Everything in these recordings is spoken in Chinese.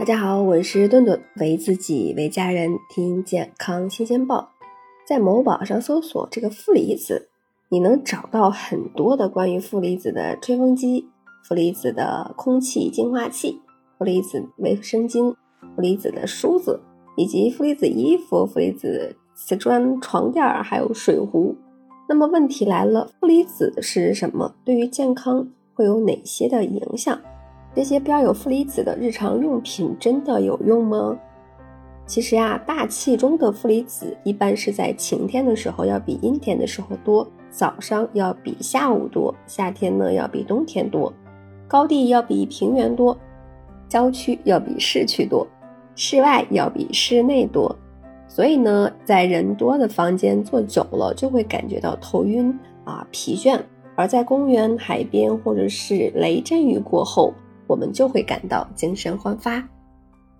大家好，我是顿顿，为自己为家人听健康新鲜报。在某宝上搜索这个负离子，你能找到很多的关于负离子的吹风机、负离子的空气净化器、负离子卫生巾、负离子的梳子，以及负离子衣服、负离子瓷砖床垫儿，还有水壶。那么问题来了，负离子是什么？对于健康会有哪些的影响？这些标有负离子的日常用品真的有用吗？其实呀，大气中的负离子一般是在晴天的时候要比阴天的时候多，早上要比下午多，夏天呢要比冬天多，高地要比平原多，郊区要比市区多，室外要比室内多。所以呢，在人多的房间坐久了，就会感觉到头晕啊、疲倦；而在公园、海边或者是雷阵雨过后，我们就会感到精神焕发。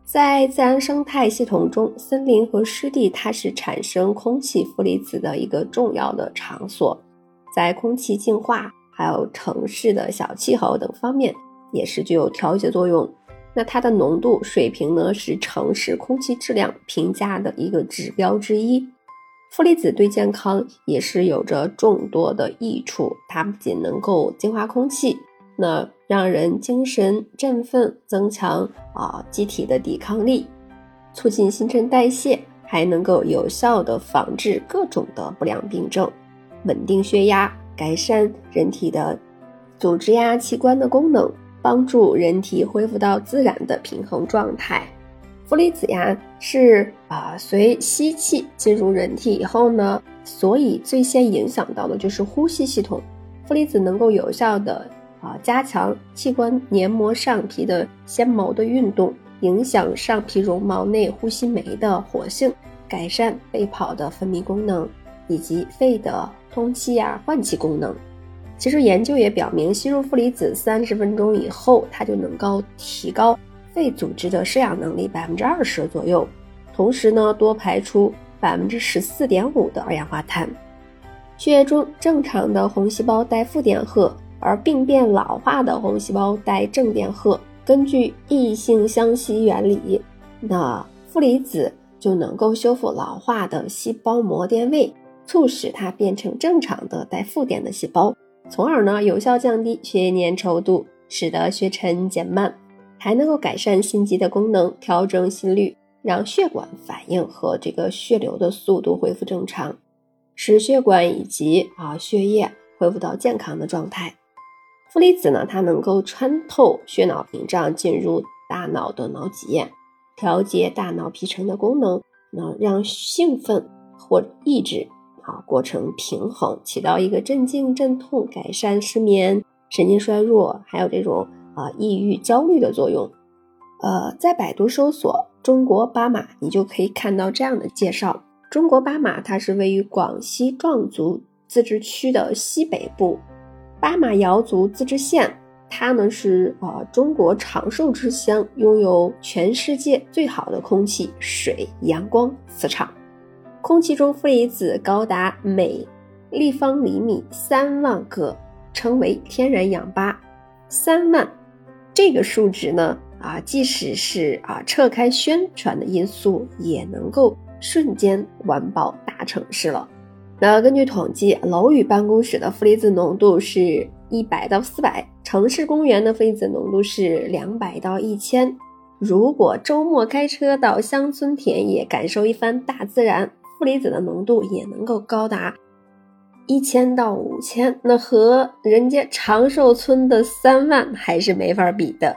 在自然生态系统中，森林和湿地它是产生空气负离子的一个重要的场所，在空气净化、还有城市的小气候等方面也是具有调节作用。那它的浓度水平呢，是城市空气质量评价的一个指标之一。负离子对健康也是有着众多的益处，它不仅能够净化空气。那让人精神振奋，增强啊机体的抵抗力，促进新陈代谢，还能够有效的防治各种的不良病症，稳定血压，改善人体的组织呀器官的功能，帮助人体恢复到自然的平衡状态。负离子呀是啊随吸气进入人体以后呢，所以最先影响到的就是呼吸系统。负离子能够有效的。啊，加强器官黏膜上皮的纤毛的运动，影响上皮绒毛内呼吸酶的活性，改善肺泡的分泌功能，以及肺的通气呀换气功能。其实研究也表明，吸入负离子三十分钟以后，它就能够提高肺组织的摄氧能力百分之二十左右，同时呢，多排出百分之十四点五的二氧化碳。血液中正常的红细胞带负电荷。而病变老化的红细胞带正电荷，根据异性相吸原理，那负离子就能够修复老化的细胞膜电位，促使它变成正常的带负电的细胞，从而呢有效降低血液粘稠度，使得血沉减慢，还能够改善心肌的功能，调整心率，让血管反应和这个血流的速度恢复正常，使血管以及啊血液恢复到健康的状态。负离子呢，它能够穿透血脑屏障进入大脑的脑脊液，调节大脑皮层的功能，能让兴奋或抑制啊过程平衡，起到一个镇静镇痛、改善失眠、神经衰弱，还有这种啊抑郁焦虑的作用。呃，在百度搜索“中国巴马”，你就可以看到这样的介绍：中国巴马它是位于广西壮族自治区的西北部。巴马瑶族自治县，它呢是呃中国长寿之乡，拥有全世界最好的空气、水、阳光、磁场。空气中负离子高达每立方厘米三万个，称为天然氧吧。三万这个数值呢啊，即使是啊撤开宣传的因素，也能够瞬间完爆大城市了。那根据统计，楼宇办公室的负离子浓度是一百到四百，城市公园的负离子浓度是两百到一千。如果周末开车到乡村田野感受一番大自然，负离子的浓度也能够高达一千到五千，那和人家长寿村的三万还是没法比的。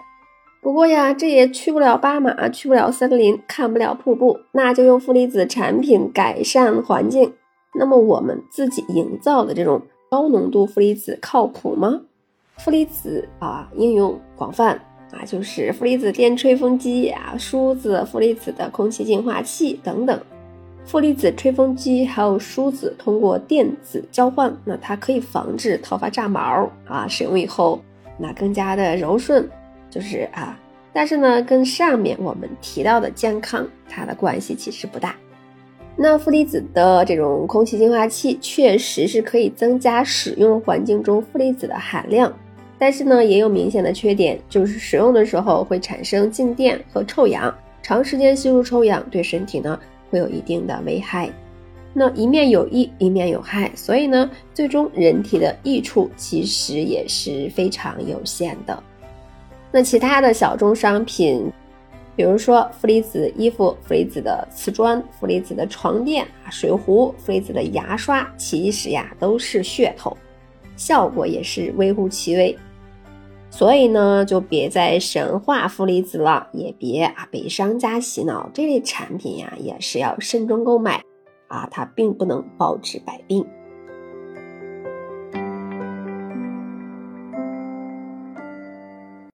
不过呀，这也去不了巴马，去不了森林，看不了瀑布，那就用负离子产品改善环境。那么我们自己营造的这种高浓度负离子靠谱吗？负离子啊应用广泛啊，就是负离子电吹风机啊、梳子、负离子的空气净化器等等。负离子吹风机还有梳子通过电子交换，那它可以防止头发炸毛啊，使用以后那更加的柔顺，就是啊，但是呢，跟上面我们提到的健康它的关系其实不大。那负离子的这种空气净化器确实是可以增加使用环境中负离子的含量，但是呢，也有明显的缺点，就是使用的时候会产生静电和臭氧，长时间吸入臭氧对身体呢会有一定的危害。那一面有益，一面有害，所以呢，最终人体的益处其实也是非常有限的。那其他的小众商品，比如说负离子衣服、负离子的瓷砖、负离子的床垫啊、水壶、负离子的牙刷，其实呀都是噱头，效果也是微乎其微。所以呢，就别再神话负离子了，也别啊被商家洗脑，这类产品呀也是要慎重购买。啊，它并不能包治百病。